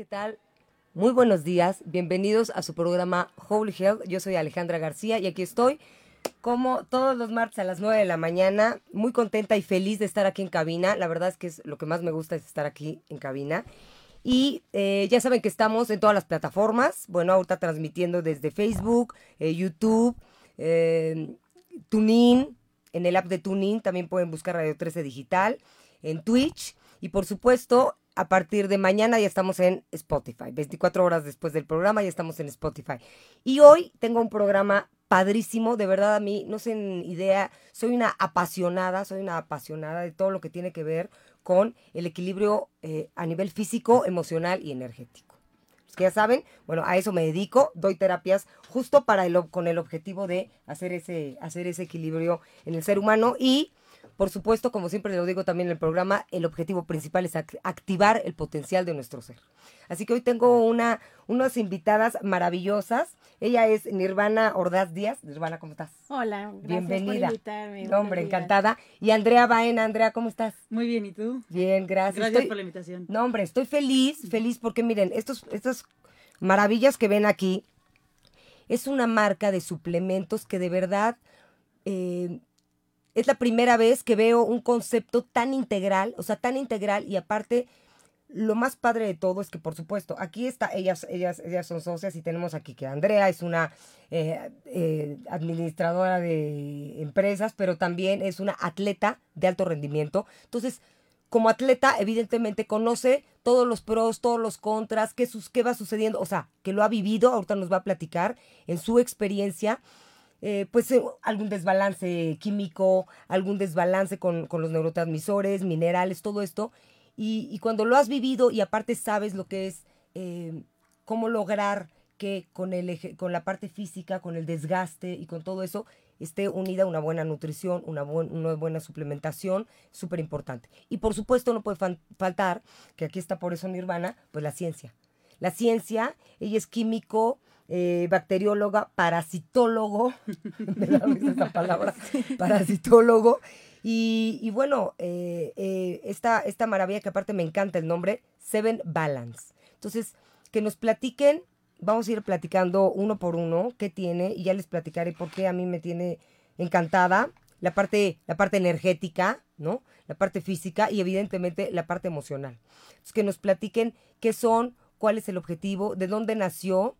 ¿qué tal? Muy buenos días, bienvenidos a su programa Holy Health. Yo soy Alejandra García y aquí estoy como todos los martes a las 9 de la mañana, muy contenta y feliz de estar aquí en cabina. La verdad es que es lo que más me gusta es estar aquí en cabina. Y eh, ya saben que estamos en todas las plataformas. Bueno, ahorita transmitiendo desde Facebook, eh, YouTube, eh, TuneIn, en el app de TuneIn también pueden buscar Radio 13 Digital, en Twitch y por supuesto a partir de mañana ya estamos en Spotify. 24 horas después del programa ya estamos en Spotify. Y hoy tengo un programa padrísimo, de verdad a mí, no sé idea, soy una apasionada, soy una apasionada de todo lo que tiene que ver con el equilibrio eh, a nivel físico, emocional y energético. Los que ya saben, bueno, a eso me dedico, doy terapias justo para el, con el objetivo de hacer ese, hacer ese equilibrio en el ser humano y por supuesto, como siempre lo digo también en el programa, el objetivo principal es activar el potencial de nuestro ser. Así que hoy tengo una, unas invitadas maravillosas. Ella es Nirvana Ordaz Díaz. Nirvana, ¿cómo estás? Hola, gracias Bienvenida. por invitarme. No, hombre, encantada. Y Andrea Baena, Andrea, ¿cómo estás? Muy bien, ¿y tú? Bien, gracias. Gracias por la invitación. No, hombre, estoy feliz, feliz porque miren, estos, estas maravillas que ven aquí es una marca de suplementos que de verdad eh, es la primera vez que veo un concepto tan integral, o sea, tan integral y aparte lo más padre de todo es que, por supuesto, aquí está, ellas, ellas, ellas son socias y tenemos aquí que Andrea es una eh, eh, administradora de empresas, pero también es una atleta de alto rendimiento. Entonces, como atleta, evidentemente conoce todos los pros, todos los contras, qué, sus, qué va sucediendo, o sea, que lo ha vivido, ahorita nos va a platicar en su experiencia eh, pues eh, algún desbalance químico, algún desbalance con, los neurotransmisores, minerales, todo esto. Y, cuando lo has vivido y aparte sabes lo que es eh, cómo lograr que con, el, con la parte física, con el desgaste y con todo eso, esté unida una buena nutrición, una, una buena suplementación, súper importante. Y por supuesto no puede faltar, que aquí está por eso Nirvana, pues la ciencia. La ciencia, ella es químico, eh, bacterióloga, parasitólogo, me da esa palabra, parasitólogo. Y, bueno, eh, eh, esta, esta maravilla que aparte me encanta el nombre, Seven Balance. Entonces, que nos platiquen, vamos a ir platicando uno por uno qué tiene y ya les platicaré por qué a mí me tiene encantada la parte, la parte energética, ¿no? La parte física y evidentemente la parte emocional. Entonces, que nos platiquen qué son, cuál es el objetivo, de dónde nació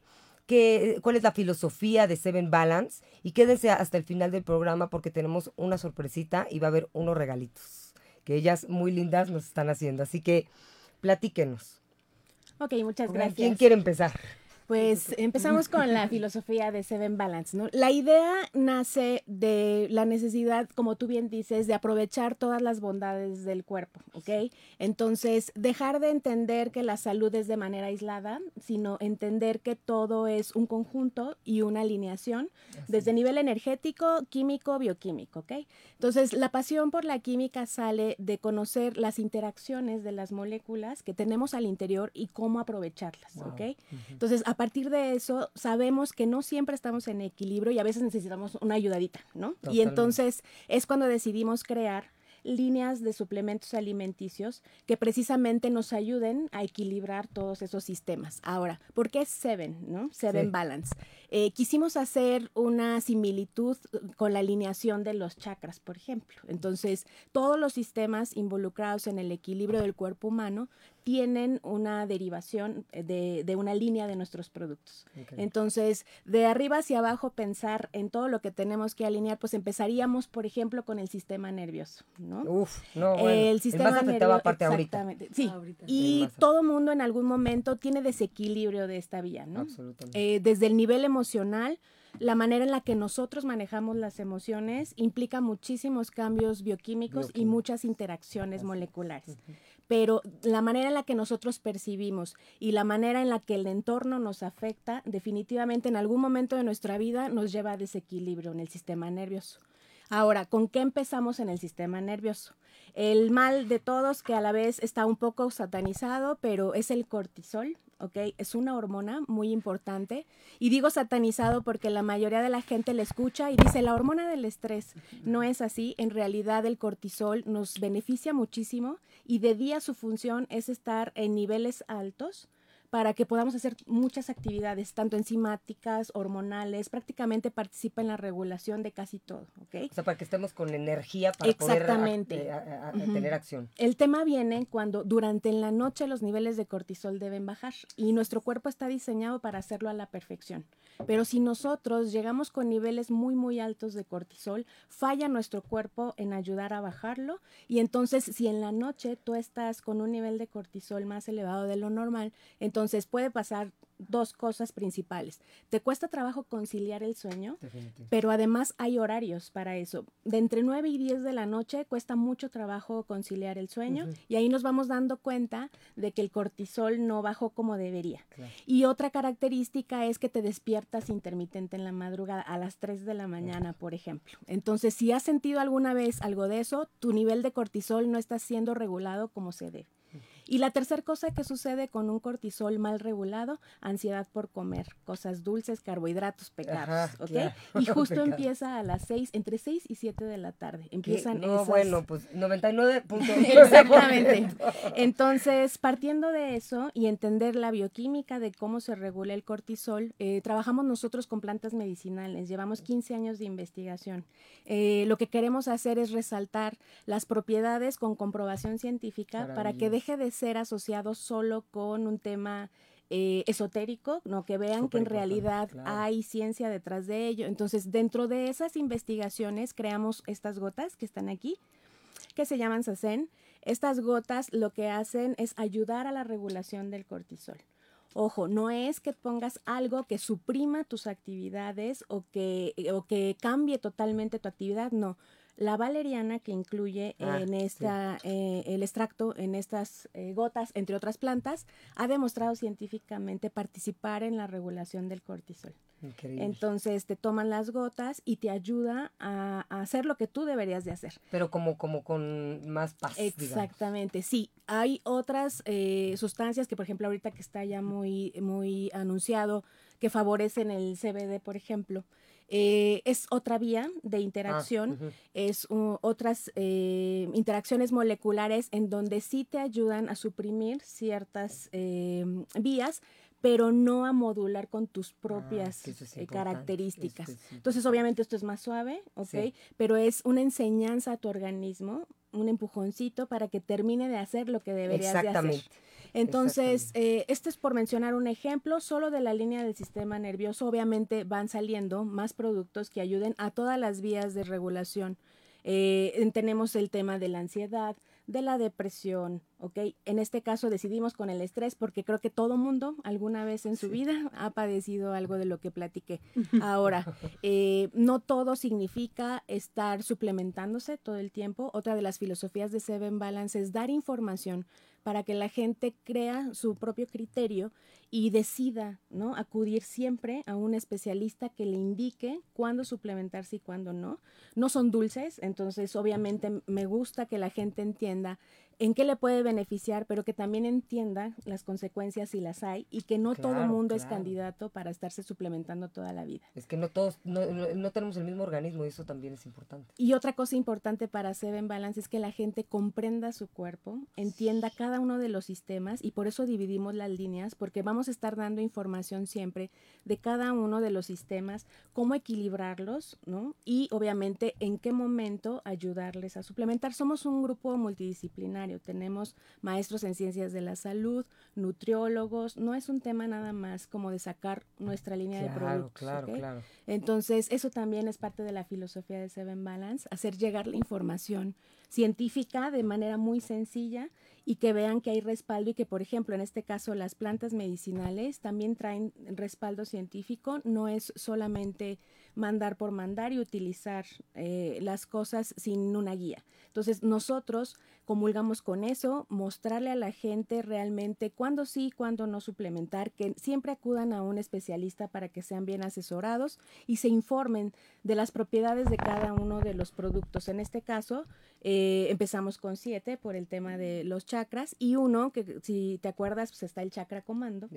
cuál es la filosofía de Seven Balance y quédense hasta el final del programa porque tenemos una sorpresita y va a haber unos regalitos que ellas muy lindas nos están haciendo. Así que platíquenos. Ok, muchas gracias. ¿Quién quiere empezar? Pues empezamos con la filosofía de Seven Balance, ¿no? La idea nace de la necesidad, como tú bien dices, de aprovechar todas las bondades del cuerpo, ¿ok? Entonces, dejar de entender que la salud es de manera aislada, sino entender que todo es un conjunto y una alineación desde nivel energético, químico, bioquímico, ¿ok? Entonces, la pasión por la química sale de conocer las interacciones de las moléculas que tenemos al interior y cómo aprovecharlas, ¿ok? Entonces, a partir de eso sabemos que no siempre estamos en equilibrio y a veces necesitamos una ayudadita, ¿no? Y entonces es cuando decidimos crear líneas de suplementos alimenticios que precisamente nos ayuden a equilibrar todos esos sistemas. Ahora, ¿por qué Seven, no? Seven Balance. Eh, quisimos hacer una similitud con la alineación de los chakras, por ejemplo. Entonces, todos los sistemas involucrados en el equilibrio del cuerpo humano tienen una derivación de, de una línea de nuestros productos. Entonces, de arriba hacia abajo, pensar en todo lo que tenemos que alinear, pues empezaríamos, por ejemplo, con el sistema nervioso, ¿no? Uf, no, bueno. El sistema nervioso. Parte exactamente. Sí. Y todo mundo en algún momento tiene desequilibrio de esta vía, ¿no? Absolutamente. Eh, desde el nivel emocional, la manera en la que nosotros manejamos las emociones implica muchísimos cambios bioquímicos y muchas interacciones moleculares pero la manera en la que nosotros percibimos y la manera en la que el entorno nos afecta, definitivamente en algún momento de nuestra vida nos lleva a desequilibrio en el sistema nervioso. Ahora, ¿con qué empezamos en el sistema nervioso? El mal de todos, que a la vez está un poco satanizado, pero es el cortisol, ¿ok? Es una hormona muy importante. Y digo satanizado porque la mayoría de la gente le escucha y dice, la hormona del estrés. No es así. En realidad el cortisol nos beneficia muchísimo y de día su función es estar en niveles altos para que podamos hacer muchas actividades, tanto enzimáticas, hormonales, prácticamente participa en la regulación de casi todo, ¿ok? O sea, para que estemos con energía para poder Exactamente. tener acción. El tema viene cuando durante la noche los niveles de cortisol deben bajar y nuestro cuerpo está diseñado para hacerlo a la perfección. Pero si nosotros llegamos con niveles muy, muy altos de cortisol, falla nuestro cuerpo en ayudar a bajarlo y entonces si en la noche tú estás con un nivel de cortisol más elevado de lo normal, entonces puede pasar dos cosas principales. Te cuesta trabajo conciliar el sueño, pero además hay horarios para eso. De entre 9 y 10 de la noche cuesta mucho trabajo conciliar el sueño y ahí nos vamos dando cuenta de que el cortisol no bajó como debería. Y otra característica es que te despiertas intermitente en la madrugada a las 3 de la mañana, por ejemplo. Entonces, si has sentido alguna vez algo de eso, tu nivel de cortisol no está siendo regulado como se debe. Y la tercera cosa que sucede con un cortisol mal regulado, ansiedad por comer cosas dulces, carbohidratos, pecados, ¿ok? y justo empieza a las 6, entre 6 y 7 de la tarde. Empiezan No, bueno, pues 99 Exactamente. Entonces, partiendo de eso y entender la bioquímica de cómo se regula el cortisol, eh, trabajamos nosotros con plantas medicinales, llevamos 15 años de investigación. Eh, lo que queremos hacer es resaltar las propiedades con comprobación científica para que deje de ser asociado solo con un tema eh, esotérico, no que vean que en realidad hay ciencia detrás de ello. Entonces, dentro de esas investigaciones creamos estas gotas que están aquí, que se llaman SACEN. Estas gotas lo que hacen es ayudar a la regulación del cortisol. Ojo, no es que pongas algo que suprima tus actividades o que, o que cambie totalmente tu actividad, no. La valeriana que incluye ah, en esta, eh, el extracto en estas eh, gotas, entre otras plantas, ha demostrado científicamente participar en la regulación del cortisol. Entonces te toman las gotas y te ayuda a, hacer lo que tú deberías de hacer. Pero como, como con más paz. Exactamente, sí. Hay otras eh, sustancias que, por ejemplo, ahorita que está ya muy, muy anunciado, que favorecen el CBD, por ejemplo. Eh, es otra vía de ah, interacción, es otras eh, interacciones moleculares en donde sí te ayudan a suprimir ciertas eh, vías, pero no a modular con tus ah, propias características. Entonces, obviamente esto es más suave, ¿ok? Pero es una enseñanza a tu organismo, un empujoncito para que termine de hacer lo que deberías de hacer. Entonces, eh, este es por mencionar un ejemplo, solo de la línea del sistema nervioso. Obviamente van saliendo más productos que ayuden a todas las vías de regulación. Eh, tenemos el tema de la ansiedad, de la depresión, ¿ok? En este caso decidimos con el estrés porque creo que todo mundo alguna vez en su vida ha padecido algo de lo que platiqué. Ahora, eh, no todo significa estar suplementándose todo el tiempo. Otra de las filosofías de Seven Balance es dar información para que la gente crea su propio criterio y decida, ¿no? Acudir siempre a un especialista que le indique cuándo suplementarse y cuándo no. No son dulces, entonces obviamente me gusta que la gente entienda en qué le puede beneficiar, pero que también entienda las consecuencias si las hay y que no todo mundo es candidato para estarse suplementando toda la vida. Es que no todos, no, no, tenemos el mismo organismo y eso también es importante. Y otra cosa importante para Seven Balance es que la gente comprenda su cuerpo, entienda cada uno de los sistemas y por eso dividimos las líneas, porque vamos a estar dando información siempre de cada uno de los sistemas, cómo equilibrarlos, ¿no? Y obviamente en qué momento ayudarles a suplementar. Somos un grupo multidisciplinario tenemos maestros en ciencias de la salud, nutriólogos. No es un tema nada más como de sacar nuestra línea de productos. Claro, claro. Entonces, eso también es parte de la filosofía de Seven Balance, hacer llegar la información científica de manera muy sencilla y que vean que hay respaldo y que, por ejemplo, en este caso las plantas medicinales también traen respaldo científico, no es solamente mandar por mandar y utilizar eh, las cosas sin una guía. Entonces nosotros comulgamos con eso, mostrarle a la gente realmente cuándo sí, cuándo no suplementar, que siempre acudan a un especialista para que sean bien asesorados y se informen de las propiedades de cada uno de los productos. En este caso, eh, empezamos con siete por el tema de los chakras y uno, que si te acuerdas, pues está el chakra comando,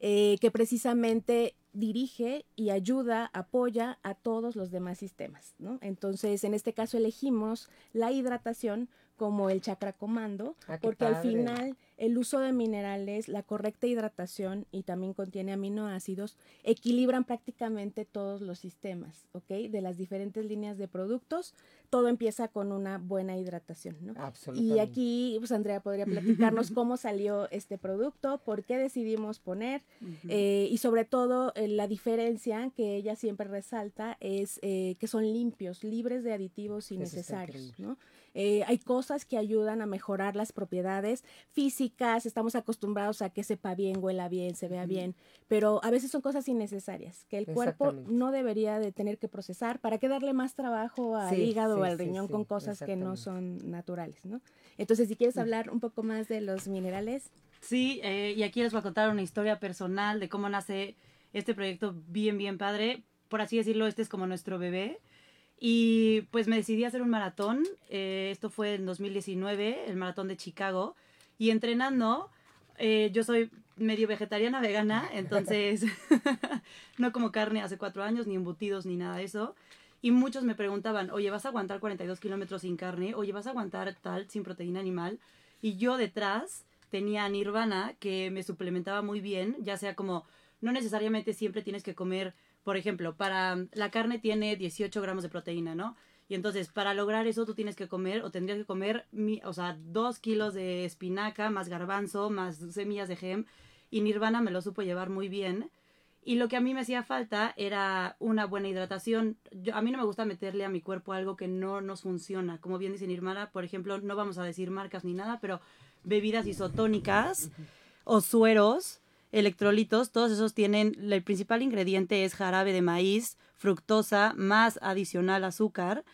eh, que precisamente dirige y ayuda, apoya a todos los demás sistemas. ¿no? Entonces, en este caso elegimos la hidratación como el chakra comando, Ah, porque al final el uso de minerales, la correcta hidratación y también contiene aminoácidos, equilibran prácticamente todos los sistemas, ¿ok? De las diferentes líneas de productos, todo empieza con una buena hidratación, ¿no? Y Absolutamente. aquí, pues Andrea podría platicarnos cómo salió este producto, por qué decidimos poner eh, y sobre todo eh, la diferencia que ella siempre resalta es eh, que son limpios, libres de aditivos innecesarios. ¿no? Eh, hay cosas que ayudan a mejorar las propiedades físicas, estamos acostumbrados a que sepa bien, huela bien, se vea bien, pero a veces son cosas innecesarias que el cuerpo no debería de tener que procesar. ¿Para qué darle más trabajo al Sí, hígado o al riñón sí, con cosas que no son naturales, ¿no? Entonces, si quieres hablar un poco más de los minerales. Sí, eh, y aquí les voy a contar una historia personal de cómo nace este proyecto bien, bien padre. Por así decirlo, este es como nuestro bebé. Y pues me decidí a hacer un maratón. eh, esto fue en 2019, el maratón de Chicago. Y entrenando, eh, yo soy medio vegetariana, vegana, entonces no como carne hace cuatro años, ni embutidos, ni nada de eso. Y muchos me preguntaban, oye, ¿vas a aguantar 42 kilómetros sin carne? Oye, ¿vas a aguantar tal sin proteína animal? Y yo detrás tenía a Nirvana que me suplementaba muy bien, ya sea como, no necesariamente siempre tienes que comer, por ejemplo, para la carne tiene 18 gramos de proteína, ¿no? Y entonces, para lograr eso, tú tienes que comer, o tendrías que comer, o sea, dos kilos de espinaca, más garbanzo, más semillas de gem. Y Nirvana me lo supo llevar muy bien. Y lo que a mí me hacía falta era una buena hidratación. Yo, a mí no me gusta meterle a mi cuerpo algo que no nos funciona. Como bien dice Nirvana, por ejemplo, no vamos a decir marcas ni nada, pero bebidas isotónicas o sueros, electrolitos, todos esos tienen, el principal ingrediente es jarabe de maíz, fructosa, más adicional azúcar.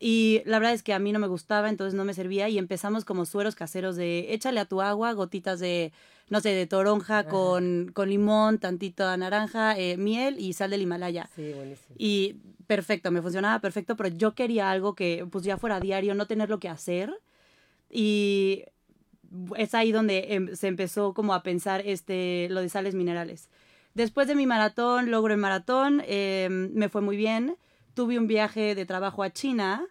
Y la verdad es que a mí no me gustaba, entonces no me servía y empezamos como sueros caseros de échale a tu agua gotitas de, no sé, de toronja con, con limón, tantito naranja, eh, miel y sal del Himalaya. Sí, buenísimo. Y perfecto, me funcionaba perfecto, pero yo quería algo que pues ya fuera diario, no tenerlo que hacer. Y es ahí donde em- se empezó como a pensar este, lo de sales minerales. Después de mi maratón, logro el maratón, eh, me fue muy bien. Tuve un viaje de trabajo a China.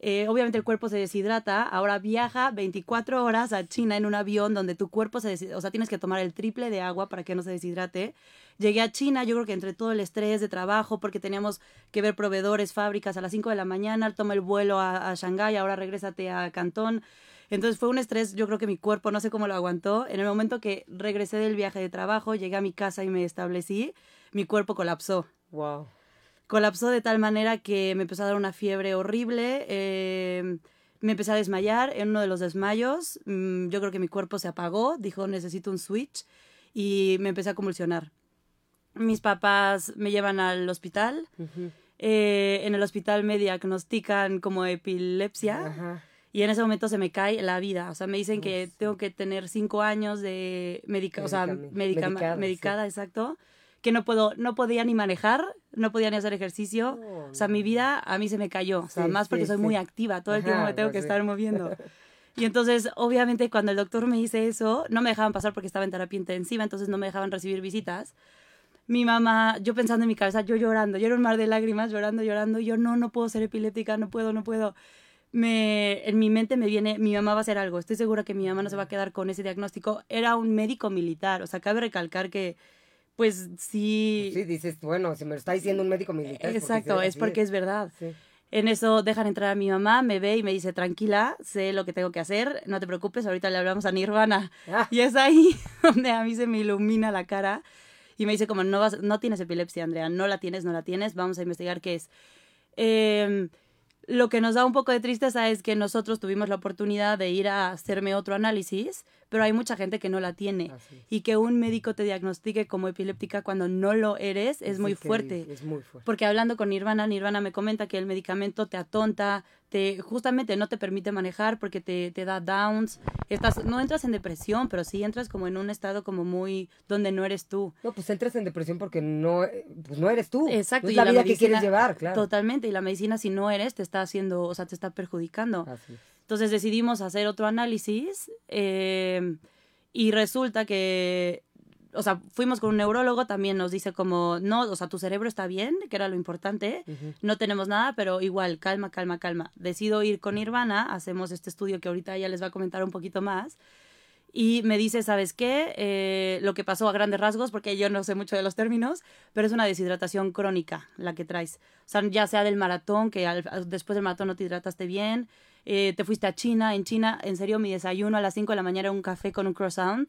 Eh, obviamente el cuerpo se deshidrata. Ahora viaja 24 horas a China en un avión donde tu cuerpo se deshidrata. O sea, tienes que tomar el triple de agua para que no se deshidrate. Llegué a China, yo creo que entre todo el estrés de trabajo, porque teníamos que ver proveedores, fábricas a las 5 de la mañana, toma el vuelo a, a Shanghái, ahora regrésate a Cantón. Entonces fue un estrés, yo creo que mi cuerpo no sé cómo lo aguantó. En el momento que regresé del viaje de trabajo, llegué a mi casa y me establecí, mi cuerpo colapsó. Wow. Colapsó de tal manera que me empezó a dar una fiebre horrible. eh, me empecé a desmayar. En uno de los desmayos, mm, yo creo que mi cuerpo se apagó. Dijo, necesito un switch. Y me empecé a convulsionar. Mis papás me llevan al hospital. eh, en el hospital me diagnostican como epilepsia. Ajá. Y en ese momento se me cae la vida. O sea, me dicen que tengo que tener cinco años de medica, o sea, medica- medicada, medicada, sí. exacto. Que no puedo, no podía ni manejar, no podía ni hacer ejercicio. No, o sea, mi vida a mí se me cayó. O sea, Sí, más porque sí, soy muy activa. Todo el tiempo Ajá, me tengo que estar moviendo. Y entonces, obviamente, cuando el doctor me dice eso, no me dejaban pasar porque estaba en terapia intensiva, entonces no me dejaban recibir visitas. Mi mamá, yo pensando en mi cabeza, yo llorando, yo era un mar de lágrimas, llorando, llorando, y yo no, no puedo ser epiléptica, no puedo, no puedo. Me, en mi mente me viene, mi mamá va a hacer algo, estoy segura que mi mamá no se va a quedar con ese diagnóstico. Era un médico militar, o sea, cabe recalcar que, pues sí, Sí, dices, bueno, si me lo está diciendo un médico militar. exacto, es porque es verdad. Sí. En eso dejan entrar a mi mamá, me ve y me dice, tranquila, sé lo que tengo que hacer, no te preocupes, ahorita le hablamos a Nirvana. Ah. Y es ahí donde a mí se me ilumina la cara y me dice como, no, vas, no tienes epilepsia, Andrea, no la tienes, no la tienes, vamos a investigar qué es. Em, lo que nos da un poco de tristeza es que nosotros tuvimos la oportunidad de ir a hacerme otro análisis, pero hay mucha gente que no la tiene. Y que un médico te diagnostique como epiléptica cuando no lo eres es muy fuerte. Es muy fuerte. Porque hablando con Nirvana, Nirvana me comenta que el medicamento te atonta, te justamente no te permite manejar porque te, te da downs. Estás, no entras en depresión, pero sí entras como en un estado como muy donde no eres tú. No, pues entras en depresión porque no, eh, pues no eres tú. Exacto. No es y la, vida que quieres llevar, claro. Totalmente. Y la medicina, si no eres, te está haciendo, o sea, te está perjudicando. Así es. Entonces decidimos hacer otro análisis eh, y resulta que, o sea, fuimos con un neurólogo, también nos dice como, no, o sea, tu cerebro está bien, que era lo importante, no tenemos nada, pero igual, calma, calma, calma. Decido ir con Nirvana, hacemos este estudio que ahorita ella les va a comentar un poquito más. Y me dice, ¿sabes qué? Eh, lo que pasó a grandes rasgos, porque yo no sé mucho de los términos, pero es una deshidratación crónica la que traes. O sea, ya sea del maratón, que después del maratón no te hidrataste bien, eh, te fuiste a China, en China, en serio, mi desayuno a las 5 de la mañana era un café con un croissant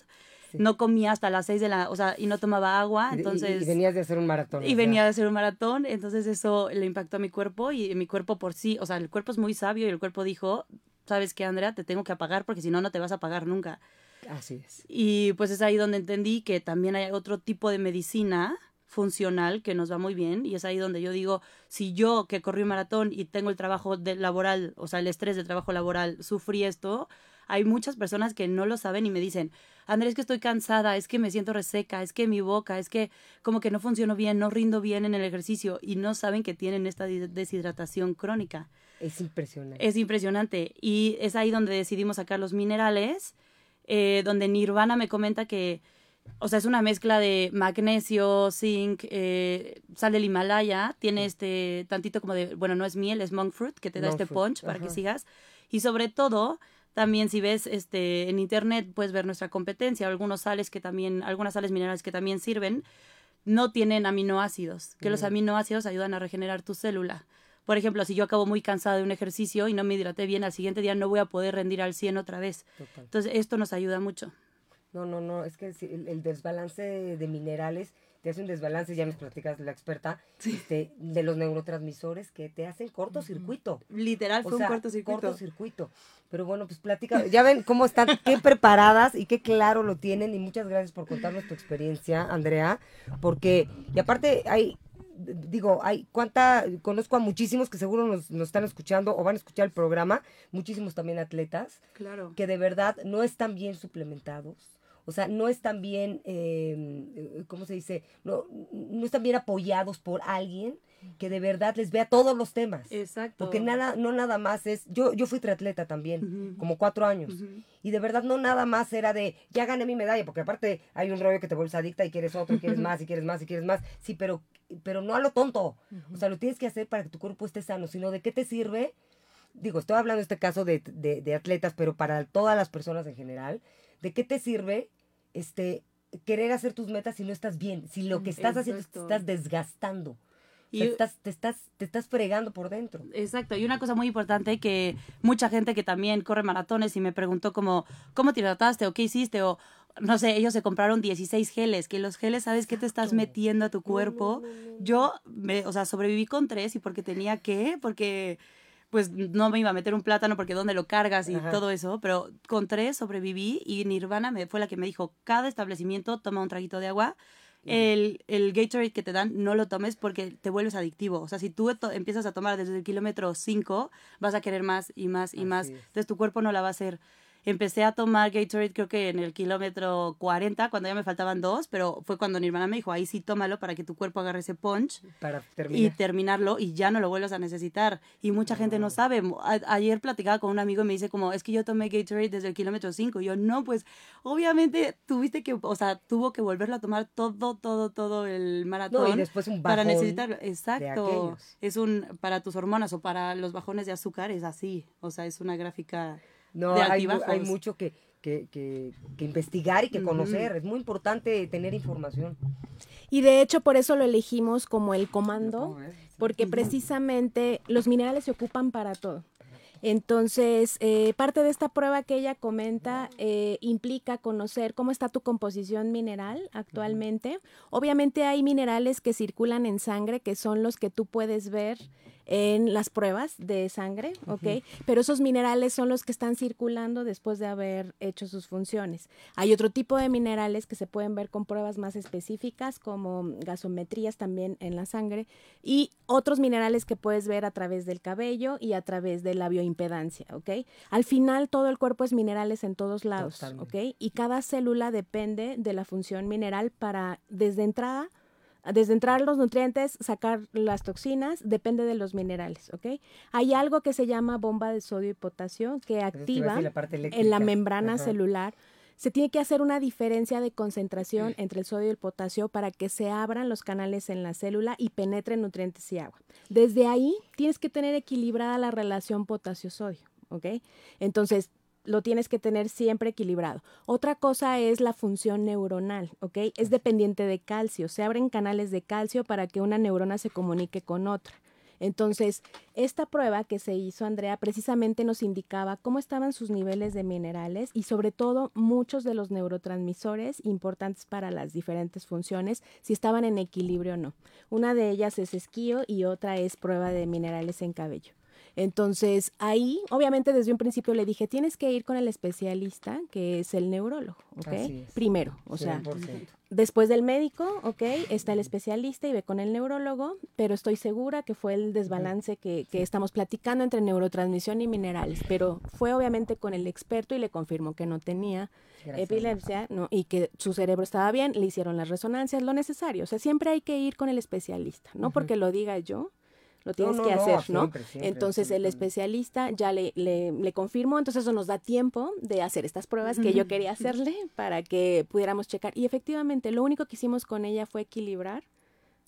no comía hasta las 6 de la, o sea, y no tomaba agua, entonces... Y, venías de hacer un maratón. Y venía de hacer un maratón, entonces eso le impactó a mi cuerpo y mi cuerpo por sí, o sea, el cuerpo es muy sabio y el cuerpo dijo, ¿sabes qué, Andrea? Te tengo que apagar porque si no, no te vas a apagar nunca. Así es. Y pues es ahí donde entendí que también hay otro tipo de medicina funcional que nos va muy bien y es ahí donde yo digo, si yo que corrí un maratón y tengo el trabajo de laboral, o sea, el estrés del trabajo laboral, sufrí esto, hay muchas personas que no lo saben y me dicen, Andrés, es que estoy cansada, es que me siento reseca, es que mi boca, es que como que no funciono bien, no rindo bien en el ejercicio y no saben que tienen esta deshidratación crónica. Es impresionante. Es impresionante. Y es ahí donde decidimos sacar los minerales, eh, donde Nirvana me comenta que, o sea, es una mezcla de magnesio, zinc, eh, sal del Himalaya, tiene este tantito como de, bueno, no es miel, es monk fruit, que te da este punch para que sigas. Y sobre todo, también si ves este en internet puedes ver nuestra competencia, algunos sales que también, algunas sales minerales que también sirven, no tienen aminoácidos, que los mm. aminoácidos ayudan a regenerar tu célula. Por ejemplo, si yo acabo muy cansada de un ejercicio y no me hidraté bien, al siguiente día no voy a poder rendir al 100 otra vez. Entonces, esto nos ayuda mucho. No, no, no, es que el desbalance de minerales te hace un desbalance, ya nos platicas la experta, este, de los neurotransmisores que te hacen cortocircuito. Literal, fue un cortocircuito. Cortocircuito. Pero bueno, pues platica, ya ven cómo están, qué preparadas y qué claro lo tienen. Y muchas gracias por contarnos tu experiencia, Andrea, porque, y aparte hay, digo, hay cuánta, conozco a muchísimos que seguro nos, nos, están escuchando o van a escuchar el programa, muchísimos también atletas, claro. que de verdad no están bien suplementados o sea, no están bien, eh, ¿cómo se dice? No, no están bien apoyados por alguien que de verdad les vea todos los temas. Exacto. Porque nada, no nada más es, yo, yo fui triatleta también, como cuatro años, y de verdad no nada más era de, ya gané mi medalla, porque aparte hay un rollo que te vuelves adicta y quieres otro, y quieres más, y quieres más, y quieres más, sí, pero, pero no a lo tonto, o sea, lo tienes que hacer para que tu cuerpo esté sano, sino de qué te sirve, digo, estoy hablando en este caso de, de atletas, pero para todas las personas en general, de qué te sirve este, querer hacer tus metas si no estás bien, si lo que estás haciendo es te estás desgastando. Y estás, te, estás, te estás fregando por dentro. Exacto. Y una cosa muy importante que mucha gente que también corre maratones y me preguntó como, ¿cómo te trataste o qué hiciste? O, no sé, ellos se compraron 16 geles, que los geles, ¿sabes qué te estás metiendo a tu cuerpo? Yo, me, o sea, sobreviví con tres y porque tenía que, porque pues no me iba a meter un plátano porque dónde lo cargas y todo eso, pero con tres sobreviví y Nirvana me, fue la que me dijo, cada establecimiento toma un traguito de agua. El, el Gatorade que te dan no lo tomes porque te vuelves adictivo. O sea, si tú empiezas a tomar desde el kilómetro 5, vas a querer más y más y más. Entonces tu cuerpo no la va a hacer empecé a tomar Gatorade creo que en el kilómetro 40, cuando ya me faltaban dos, pero fue cuando mi hermana me dijo, ahí sí tómalo para que tu cuerpo agarre ese punch para y terminarlo y ya no lo vuelvas a necesitar. Y mucha gente no ah. sabe. ayer platicaba con un amigo y me dice como, es que yo tomé Gatorade desde el kilómetro 5. Y yo, no, pues obviamente tuviste que, o sea, tuvo que volverlo a tomar todo, todo, todo el maratón. y después un Para necesitarlo. Exacto. Es un, para tus hormonas o para los bajones de azúcar es así. O sea, es una gráfica no, hay, hay, mucho que, que, que, investigar y que conocer. Es muy importante tener información. Y de hecho por eso lo elegimos como el comando, porque precisamente los minerales se ocupan para todo. Entonces, eh, parte de esta prueba que ella comenta eh, implica conocer cómo está tu composición mineral actualmente. Obviamente hay minerales que circulan en sangre, que son los que tú puedes ver en las pruebas de sangre, ¿ok? Pero esos minerales son los que están circulando después de haber hecho sus funciones. Hay otro tipo de minerales que se pueden ver con pruebas más específicas, como gasometrías también en la sangre, y otros minerales que puedes ver a través del cabello y a través de la bioimpedancia, ¿ok? Al final todo el cuerpo es minerales en todos lados, ¿ok? Y cada célula depende de la función mineral para, desde entrada, desde entrar los nutrientes, sacar las toxinas, depende de los minerales, ¿ok? Hay algo que se llama bomba de sodio y potasio que activa en la membrana celular se tiene que hacer una diferencia de concentración entre el sodio y el potasio para que se abran los canales en la célula y penetren nutrientes y agua. Desde ahí tienes que tener equilibrada la relación potasio-sodio, ¿ok? Entonces, lo tienes que tener siempre equilibrado. Otra cosa es la función neuronal, ¿ok? Es dependiente de calcio. Se abren canales de calcio para que una neurona se comunique con otra. Entonces, esta prueba que se hizo, Andrea, precisamente nos indicaba cómo estaban sus niveles de minerales y sobre todo muchos de los neurotransmisores importantes para las diferentes funciones, si estaban en equilibrio o no. Una de ellas es esquío y otra es prueba de minerales en cabello. Entonces, ahí, obviamente, desde un principio le dije, tienes que ir con el especialista, que es el neurólogo, ¿ok? Primero, o sea, después del médico, ¿ok? Está el especialista y ve con el neurólogo, pero estoy segura que fue el desbalance que, que estamos platicando entre neurotransmisión y minerales, pero fue obviamente con el experto y le confirmó que no tenía epilepsia ¿no? y que su cerebro estaba bien, le hicieron las resonancias, lo necesario, o sea, siempre hay que ir con el especialista, no porque lo diga yo, lo tienes que hacer, ¿no? entonces el especialista ya le, le, le, confirmó, entonces eso nos da tiempo de hacer estas pruebas que yo quería hacerle para que pudiéramos checar. Y efectivamente, lo único que hicimos con ella fue equilibrar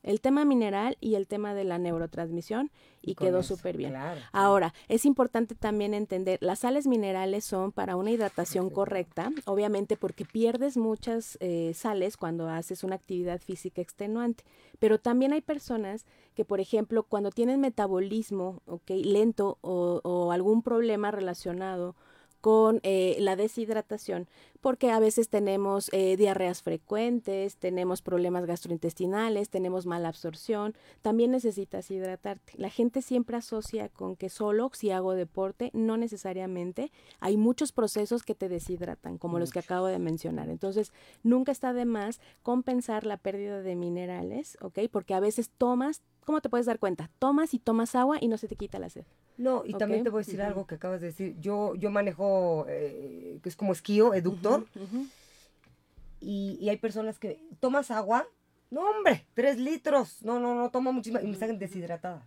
el tema mineral y el tema de la neurotransmisión y, quedó súper bien. Ahora, es importante también entender, las sales minerales son para una hidratación correcta, obviamente porque pierdes muchas eh, sales cuando haces una actividad física extenuante, pero también hay personas que, por ejemplo, cuando tienen metabolismo okay, lento o, o algún problema relacionado con eh, la deshidratación, porque a veces tenemos eh, diarreas frecuentes, tenemos problemas gastrointestinales, tenemos mala absorción, también necesitas hidratarte. La gente siempre asocia con que solo si hago deporte, no necesariamente, hay muchos procesos que te deshidratan, como los que acabo de mencionar. Entonces, nunca está de más compensar la pérdida de minerales, ¿ok? Porque a veces tomas, ¿cómo te puedes dar cuenta? Tomas y tomas agua y no se te quita la sed. No, y también te voy a decir algo que acabas de decir. Yo, yo manejo, eh, que es como esquío, eductor, y, hay personas que tomas agua, no hombre, tres litros, no, no, no, tomo muchísimas, y me salen deshidratadas.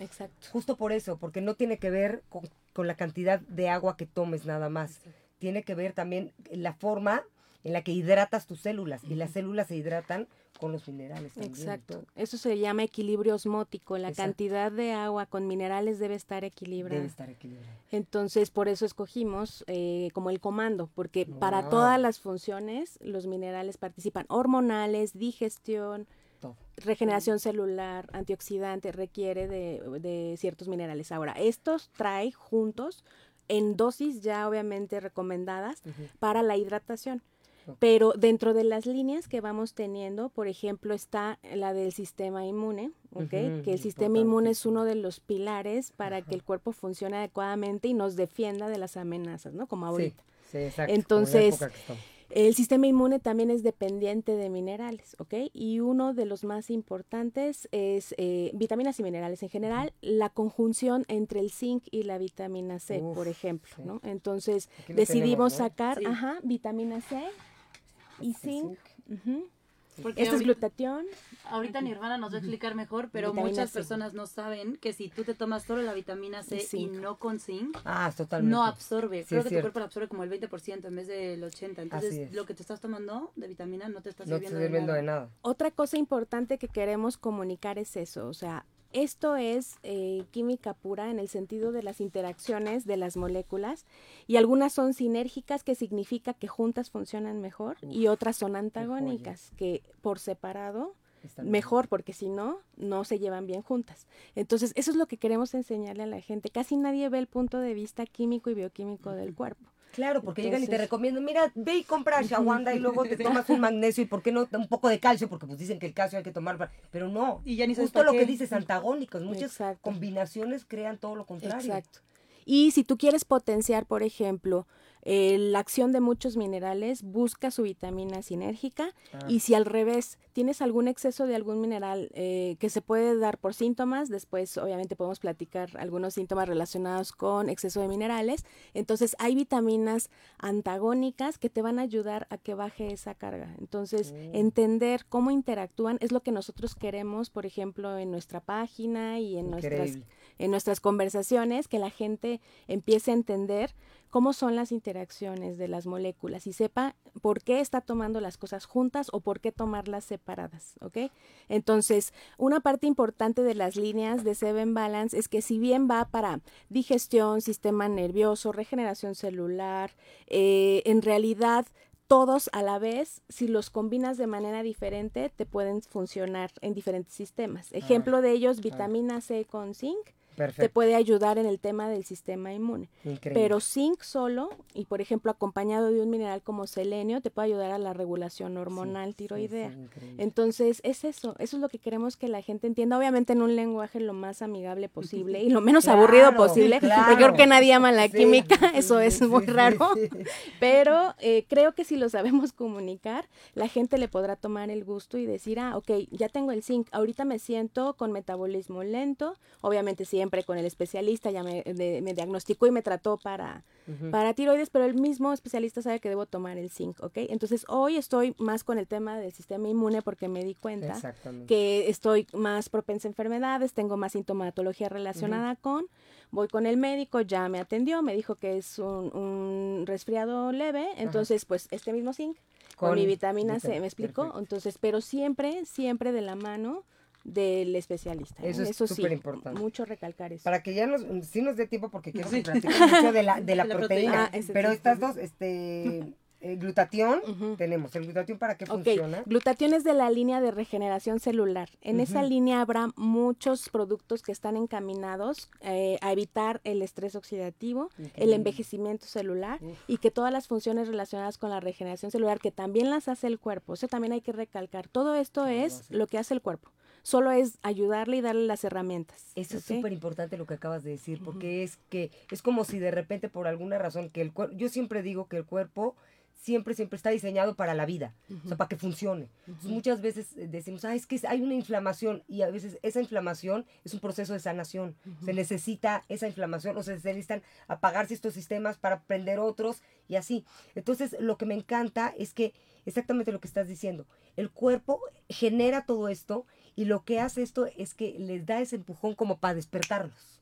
exacto. Justo por eso, porque no tiene que ver con, con la cantidad de agua que tomes nada más. Tiene que ver también la forma en la que hidratas tus células, y las células se hidratan con los minerales. También, Exacto. Eso se llama equilibrio osmótico. La cantidad de agua con minerales debe estar equilibrada. Debe estar equilibrada. Entonces, por eso escogimos eh, como el comando, porque para todas las funciones los minerales participan. Hormonales, digestión, regeneración celular, antioxidante, requiere de, ciertos minerales. Ahora, estos trae juntos en dosis ya obviamente recomendadas para la hidratación. Pero dentro de las líneas que vamos teniendo, por ejemplo, está la del sistema inmune, que el sistema inmune es uno de los pilares para que el cuerpo funcione adecuadamente y nos defienda de las amenazas, ¿no? Como ahorita. Sí, exacto. Entonces, el sistema inmune también es dependiente de minerales, ¿ok? Y uno de los más importantes es eh, vitaminas y minerales en general, la conjunción entre el zinc y la vitamina C, por ejemplo, ¿no? Entonces, decidimos sacar, ajá, vitamina C, y zinc. Porque Esto es glutatión. Ahorita Nirvana nos va a explicar mejor, pero muchas personas no saben que si tú te tomas solo la vitamina C y no con zinc, ah, totalmente. no absorbe. Creo que tu cuerpo la absorbe como el 20% en vez del 80%. Entonces, lo que te estás tomando de vitamina no te está sirviendo, de, nada. Otra cosa importante que queremos comunicar es eso, o sea, esto es eh, química pura en el sentido de las interacciones de las moléculas y algunas son sinérgicas, que significa que juntas funcionan mejor, y otras son antagónicas, que por separado mejor, porque si no, no se llevan bien juntas. Entonces, eso es lo que queremos enseñarle a la gente. Casi nadie ve el punto de vista químico y bioquímico del cuerpo. Claro, porque llegan y te recomiendan, mira, ve y compra shawanda y luego te tomas un magnesio y por qué no un poco de calcio, porque pues dicen que el calcio hay que tomar, pero no. Y ya ni Justo lo que dices, antagónicos, muchas combinaciones crean todo lo contrario. Exacto. Y si tú quieres potenciar, por ejemplo, eh, la acción de muchos minerales, busca su vitamina sinérgica ah. y si al revés tienes algún exceso de algún mineral eh, que se puede dar por síntomas, después obviamente podemos platicar algunos síntomas relacionados con exceso de minerales, entonces hay vitaminas antagónicas que te van a ayudar a que baje esa carga. Entonces, mm. entender cómo interactúan es lo que nosotros queremos, por ejemplo, en nuestra página y en nuestras en nuestras conversaciones, que la gente empiece a entender cómo son las interacciones de las moléculas y sepa por qué está tomando las cosas juntas o por qué tomarlas separadas, ¿ok? Entonces, una parte importante de las líneas de Seven Balance es que si bien va para digestión, sistema nervioso, regeneración celular, eh, en realidad todos a la vez, si los combinas de manera diferente, te pueden funcionar en diferentes sistemas. Ejemplo de ellos, vitamina C con zinc te puede ayudar en el tema del sistema inmune. Pero zinc solo, y por ejemplo acompañado de un mineral como selenio, te puede ayudar a la regulación hormonal tiroidea. Entonces, es eso, eso es lo que queremos que la gente entienda, obviamente en un lenguaje lo más amigable posible y lo menos aburrido posible, porque creo que nadie ama la química, eso es muy raro, pero eh, creo que si lo sabemos comunicar, la gente le podrá tomar el gusto y decir, ah, ok, ya tengo el zinc, ahorita me siento con metabolismo lento, obviamente siempre con el especialista, ya me, me diagnosticó y me trató para, para tiroides, pero el mismo especialista sabe que debo tomar el zinc, ¿ok? Entonces hoy estoy más con el tema del sistema inmune porque me di cuenta que estoy más propensa a enfermedades, tengo más sintomatología relacionada con, voy con el médico, ya me atendió, me dijo que es un, resfriado leve, entonces pues este mismo zinc con, mi vitamina C, ¿me explico? Entonces, pero siempre, siempre de la mano del especialista. ¿eh? Eso es súper importante. Mucho recalcar eso. Para que ya nos, sí nos dé tiempo porque quiero platicar mucho de la, de la, proteína. Ah, pero estas dos, este, el glutatión tenemos. ¿El glutatión para qué funciona? Glutatión es de la línea de regeneración celular. En esa línea habrá muchos productos que están encaminados eh, a evitar el estrés oxidativo, el envejecimiento celular y que todas las funciones relacionadas con la regeneración celular, que también las hace el cuerpo. Eso también hay que recalcar. Todo esto es lo que hace el cuerpo solo es ayudarle y darle las herramientas. Eso es súper importante lo que acabas de decir, porque es que es como si de repente por alguna razón que el cuerpo, yo siempre digo que el cuerpo siempre, siempre está diseñado para la vida, o sea, para que funcione. muchas veces eh, decimos, ah, es que hay una inflamación y a veces esa inflamación es un proceso de sanación. Se necesita esa inflamación o se necesitan apagarse estos sistemas para prender otros y así. Entonces, lo que me encanta es que exactamente lo que estás diciendo, el cuerpo genera todo esto y lo que hace esto es que les da ese empujón como para despertarlos.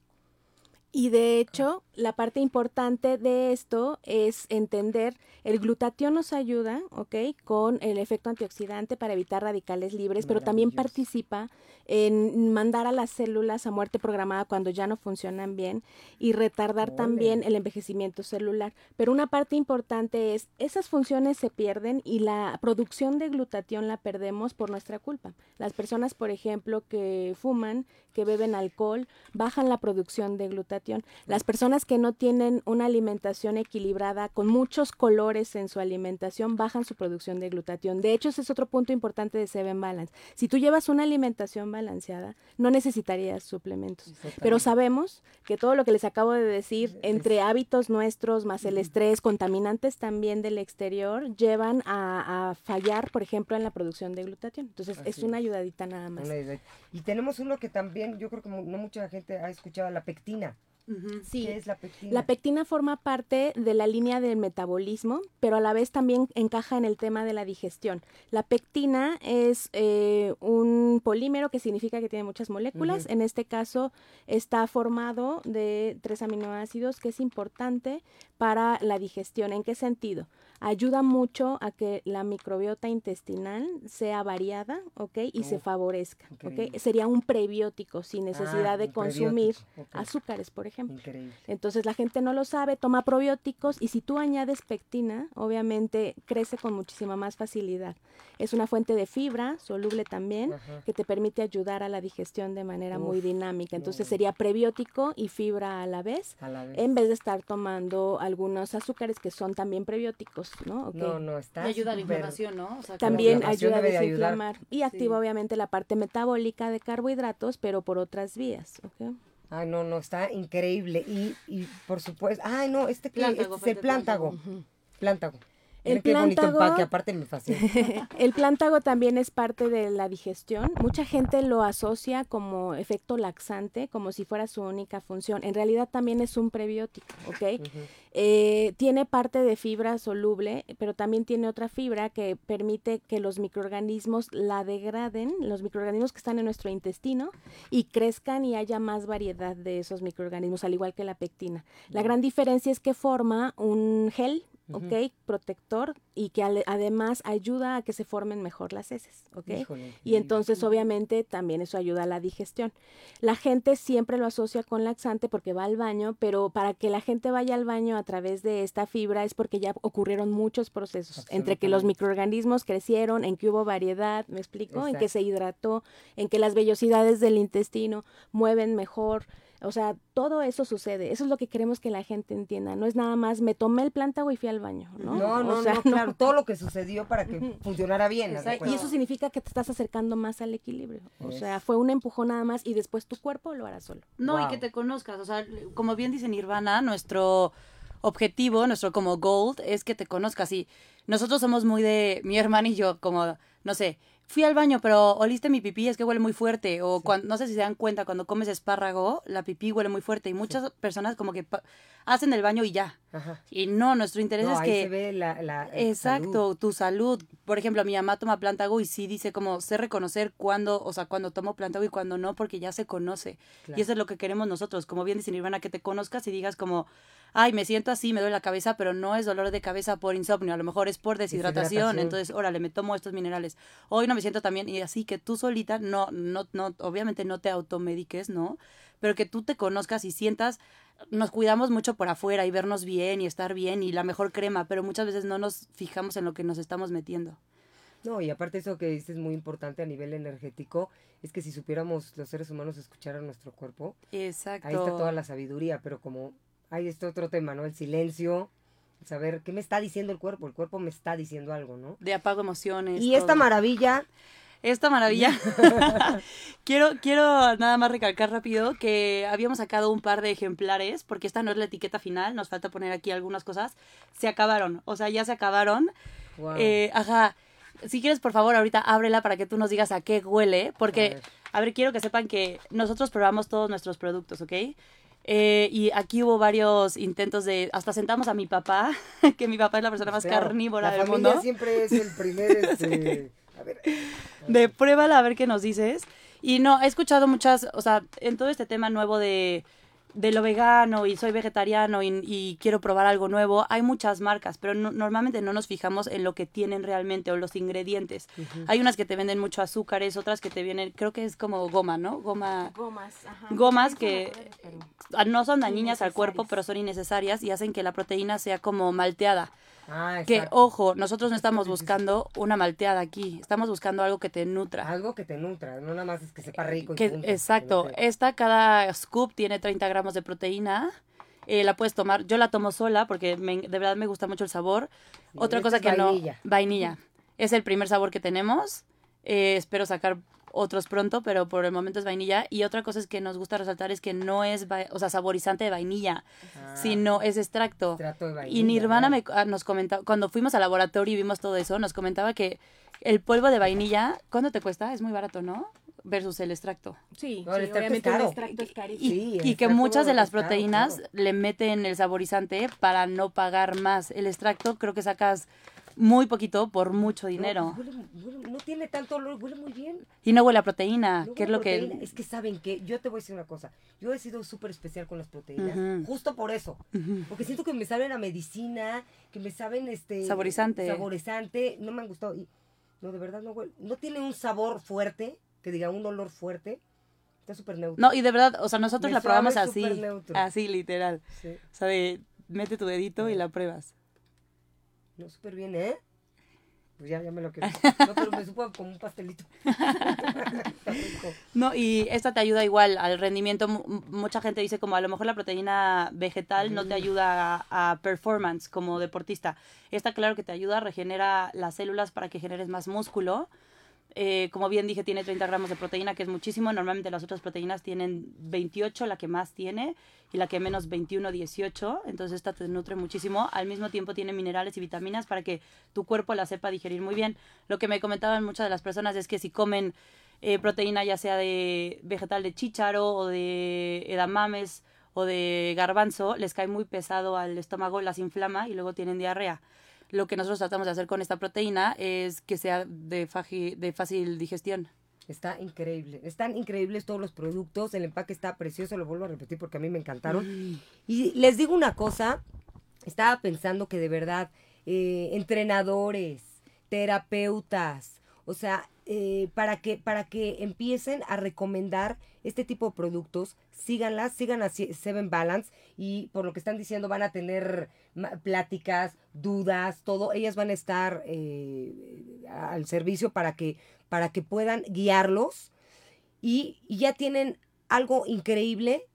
Y de hecho, la parte importante de esto es entender, el glutatión nos ayuda, ¿ok? Con el efecto antioxidante para evitar radicales libres, pero también participa en mandar a las células a muerte programada cuando ya no funcionan bien y retardar también el envejecimiento celular. Pero una parte importante es, esas funciones se pierden y la producción de glutatión la perdemos por nuestra culpa. Las personas, por ejemplo, que fuman, que beben alcohol, bajan la producción de glutatión. Las personas que no tienen una alimentación equilibrada, con muchos colores en su alimentación, bajan su producción de glutatión. De hecho, ese es otro punto importante de Seven Balance. Si tú llevas una alimentación balanceada, no necesitarías suplementos. Pero sabemos que todo lo que les acabo de decir, entre hábitos nuestros, más el estrés, contaminantes también del exterior, llevan a, fallar, por ejemplo, en la producción de glutatión. Entonces, es una ayudadita nada más. Y tenemos uno que también, yo creo que no mucha gente ha escuchado, la pectina. Sí. ¿Qué es la pectina? La pectina forma parte de la línea del metabolismo, pero a la vez también encaja en el tema de la digestión. La pectina es eh, un polímero que significa que tiene muchas moléculas. En este caso está formado de tres aminoácidos, que es importante para la digestión. ¿En qué sentido? Ayuda mucho a que la microbiota intestinal sea variada, ¿ok? Y se favorezca, ¿ok? Sería un prebiótico sin necesidad ah, de consumir azúcares, por ejemplo. Entonces la gente no lo sabe, toma probióticos y si tú añades pectina, obviamente crece con muchísima más facilidad. Es una fuente de fibra, soluble también, que te permite ayudar a la digestión de manera muy dinámica. Entonces sería prebiótico y fibra a la, vez, en vez de estar tomando algunos azúcares que son también prebióticos, ¿no? No, no, está. Y ayuda a la inflamación, ¿no? también ayuda a desinflamar. Y activa obviamente la parte metabólica de carbohidratos, pero por otras vías, ¿ok? Ay, no, no, está increíble. Y, y por supuesto, ay, no, este que es el plántago. Plántago. El qué bonito plántago- empaque, aparte me fascina. El plántago también es parte de la digestión. Mucha gente lo asocia como efecto laxante, como si fuera su única función. En realidad también es un prebiótico, ¿ok? Eh, tiene parte de fibra soluble, pero también tiene otra fibra que permite que los microorganismos la degraden, los microorganismos que están en nuestro intestino, y crezcan y haya más variedad de esos microorganismos, al igual que la pectina. La gran diferencia es que forma un gel, ¿ok? Protector y que ale- además ayuda a que se formen mejor las heces, ¿ok? Híjole. Y entonces obviamente también eso ayuda a la digestión. La gente siempre lo asocia con laxante porque va al baño, pero para que la gente vaya al baño a través de esta fibra es porque ya ocurrieron muchos procesos, entre que los microorganismos crecieron, en que hubo variedad, ¿me explico? En que se hidrató, en que las vellosidades del intestino mueven mejor. O sea, todo eso sucede. Eso es lo que queremos que la gente entienda. No es nada más me tomé el plántago y fui al baño, ¿no? No, no, O sea, no, claro, todo lo que sucedió para que funcionara bien. Exacto. y eso significa que te estás acercando más al equilibrio. O Es- sea, fue un empujón nada más y después tu cuerpo lo hará solo. No, y que te conozcas. O sea, como bien dice Nirvana, nuestro objetivo, nuestro como goal, es que te conozcas. Y nosotros somos muy de, mi hermana y yo, como, no sé, fui al baño, pero oliste mi pipí, es que huele muy fuerte. O cuando, no sé si se dan cuenta, cuando comes espárrago, la pipí huele muy fuerte. Y muchas personas como que pa- hacen el baño y ya. Ajá. Y no, nuestro interés No, es ahí que... se ve la, la Exacto, salud. tu salud. Por ejemplo, mi mamá toma plántago y sí dice como sé reconocer cuándo, o sea, cuando tomo plántago y cuando no, porque ya se conoce. Claro. Y eso es lo que queremos nosotros. Como bien dice Nirvana, que te conozcas y digas como, ay, me siento así, me duele la cabeza, pero no es dolor de cabeza por insomnio, a lo mejor es por deshidratación. Deshidratación. Entonces, órale, me tomo estos minerales. Hoy no me siento tan bien y así que tú solita, no, no, no, obviamente no te automediques, ¿no? Pero que tú te conozcas y sientas nos cuidamos mucho por afuera y vernos bien y estar bien y la mejor crema, pero muchas veces no nos fijamos en lo que nos estamos metiendo. No, y aparte eso que dices muy importante a nivel energético, es que si supiéramos los seres humanos escuchar a nuestro cuerpo, Exacto. ahí está toda la sabiduría, pero como hay este otro tema, ¿no? El silencio, saber qué me está diciendo el cuerpo, el cuerpo me está diciendo algo, ¿no? De apago emociones. Y esta maravilla, Esta maravilla. quiero, quiero nada más recalcar rápido que habíamos sacado un par de ejemplares, porque esta no es la etiqueta final, nos falta poner aquí algunas cosas. Se acabaron, o sea, ya se acabaron. wow, Eh, ajá. Si quieres, por favor, ahorita ábrela para que tú nos digas a qué huele, A porque, ver. a ver, quiero que sepan que nosotros probamos todos nuestros productos, ¿ok? Eh, y aquí hubo varios intentos de, hasta sentamos a mi papá, que mi papá es la persona más Claro, carnívora la del mundo. siempre es el primer, este, a ver, de pruébala a ver qué nos dices. Y no, he escuchado muchas, o sea, en todo este tema nuevo de, de lo vegano y soy vegetariano y, y quiero probar algo nuevo, hay muchas marcas, pero no- normalmente no nos fijamos en lo que tienen realmente o los ingredientes. Hay unas que te venden mucho azúcares, otras que te vienen, creo que es como goma, ¿no? Goma. Gomas, ajá. Gomas que ah, no son dañinas al cuerpo, pero son innecesarias y hacen que la proteína sea como malteada. Ah, Que, ojo, nosotros no estamos buscando una malteada aquí, estamos buscando algo que te nutra. algo que te nutra, no nada más es que sepa rico y Que- punto, exacto. que no te- Esta, cada scoop tiene 30 gramos de proteína. Eh, la puedes tomar, yo la tomo sola porque me- de verdad me gusta mucho el sabor. Otra cosa que vainilla. no, vainilla. Es el primer sabor que tenemos. Eh, espero sacar otros pronto, pero por el momento es vainilla. Y otra cosa es que nos gusta resaltar es que no es, o sea, saborizante de vainilla, Ah, sino es extracto. extracto de vainilla, Y Nirvana ¿verdad? me, ah, nos comentaba, cuando fuimos al laboratorio y vimos todo eso, nos comentaba que el polvo de vainilla, ¿cuánto te cuesta? Es muy barato, ¿no? Versus el extracto. Sí, No, el sí, extracto obviamente es extracto Y. Sí, que muchas de las caro, proteínas claro. le meten el saborizante para no pagar más. El extracto creo que sacas muy poquito por mucho dinero. No, pues huele- huele- no tiene tanto olor, huele muy bien. Y no huele a proteína, No que es lo que... Es que saben que yo te voy a decir una cosa. Yo he sido súper especial con las proteínas, justo por eso. Porque siento que me saben a medicina, que me saben este Saborizante. Saborizante, no me han gustado. Y, no, de verdad no huele. No tiene un sabor fuerte, que diga un olor fuerte. Está súper neutro. No, y de verdad, o sea, nosotros Me la probamos así. neutro. Así, literal. Sí. O sea, de mete tu dedito y la pruebas. No, súper bien, ¿eh? Pues ya, ya me lo quiero. No, pero me supo como un pastelito. No, y esta te ayuda igual al rendimiento. Mu- mu- Mucha gente dice como a lo mejor la proteína vegetal no te ayuda a, a performance como deportista. Esta claro que te ayuda, regenera las células para que generes más músculo. Eh, como bien dije, tiene 30 gramos de proteína, que es muchísimo. Normalmente las otras proteínas tienen 28, la que más tiene, y la que menos 21, 18. Entonces esta te nutre muchísimo. Al mismo tiempo tiene minerales y vitaminas para que tu cuerpo la sepa digerir muy bien. Lo que me comentaban muchas de las personas es que si comen eh, proteína ya sea de vegetal de chícharo o de edamames o de garbanzo, les cae muy pesado al estómago, las inflama y luego tienen diarrea lo que nosotros tratamos de hacer con esta proteína es que sea de, de fácil digestión. Está increíble. Están increíbles todos los productos. El empaque está precioso. Lo vuelvo a repetir porque a mí me encantaron. Y les digo una cosa. Estaba pensando que de verdad, eh, entrenadores, terapeutas, o sea, eh, para, que, para que empiecen a recomendar este tipo de productos, síganlas, sigan a Seven Balance y por lo que están diciendo van a tener pláticas, dudas, todo, ellas van a estar eh, al servicio para que, para que puedan guiarlos y, y ya tienen algo increíble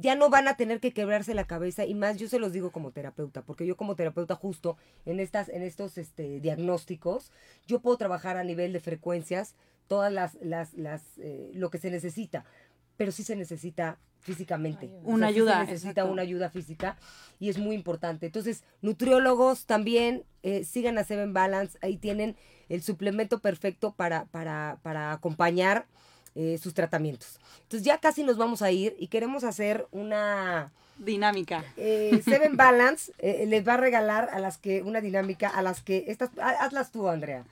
ya no van a tener que quebrarse la cabeza y más yo se los digo como terapeuta, porque yo como terapeuta justo en estas en estos este, diagnósticos, yo puedo trabajar a nivel de frecuencias todas las las las eh, lo que se necesita, pero sí se necesita físicamente. Una ayuda. se necesita una ayuda física y es muy importante. Entonces, nutriólogos también eh, sigan a Seven Balance, ahí tienen el suplemento perfecto para para para acompañar eh, sus tratamientos. Entonces ya casi nos vamos a ir y queremos hacer una dinámica. Eh, Seven Balance eh, les va a regalar a las que una dinámica a las que estas hazlas tú, Andrea.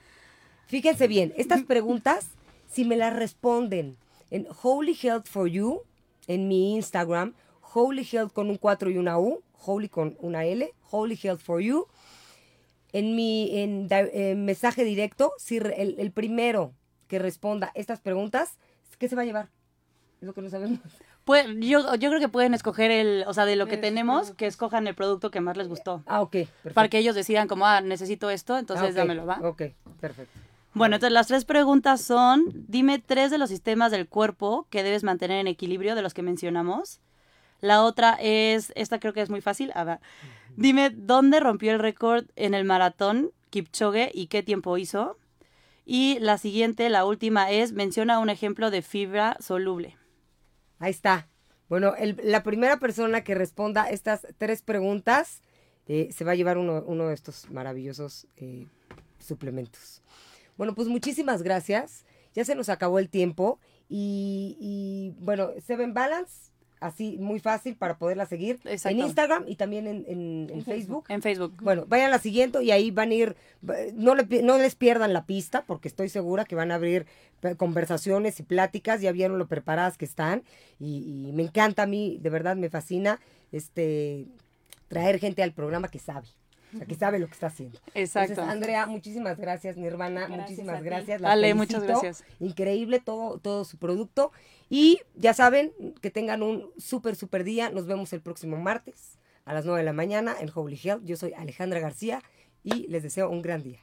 Fíjense bien, estas preguntas si me las responden en Holy Health for You en mi Instagram, Holy Health con un 4 y una U, Holy con una L, Holy Health for You. En mi en, mensaje directo, si el primero que responda estas preguntas ¿Qué se va a llevar? Es lo que no sabemos. Pues, yo, yo creo que pueden escoger el, o sea, de lo que tenemos, que escojan el producto que más les gustó. Ah, ok. Perfecto. Para que ellos decidan como, ah, necesito esto, entonces ah, dámelo, ¿va? Ok, perfecto. Bueno, entonces las tres preguntas son, dime tres de los sistemas del cuerpo que debes mantener en equilibrio de los que mencionamos. La otra es, esta creo que es muy fácil, a ver, dime dónde rompió el récord en el maratón Kipchoge y qué tiempo hizo. Y la siguiente, la última, es menciona un ejemplo de fibra soluble. Ahí está. Bueno, la primera persona que responda estas tres preguntas eh, se va a llevar uno, de estos maravillosos eh, suplementos. Bueno, pues muchísimas gracias. Ya se nos acabó el tiempo. Y, y bueno, Seven Balance así muy fácil para poderla seguir en Instagram y también en, Facebook. En Facebook. Bueno, vayan a la siguiente y ahí van a ir, no, no les pierdan la pista porque estoy segura que van a abrir conversaciones y pláticas, ya vieron lo preparadas que están y, me encanta a mí, de verdad me fascina este traer gente al programa que sabe. O sea, que sabe lo que está haciendo. Exacto. Andrea, muchísimas gracias, mi hermana, muchísimas gracias. Dale, muchas gracias. Increíble todo, todo su producto. Y ya saben, que tengan un súper, súper día. Nos vemos el próximo martes a las 9 de la mañana en Holy Health. Yo soy Alejandra García y les deseo un gran día.